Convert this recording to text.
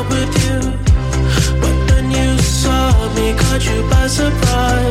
up with you. But then you saw me, caught you by surprise.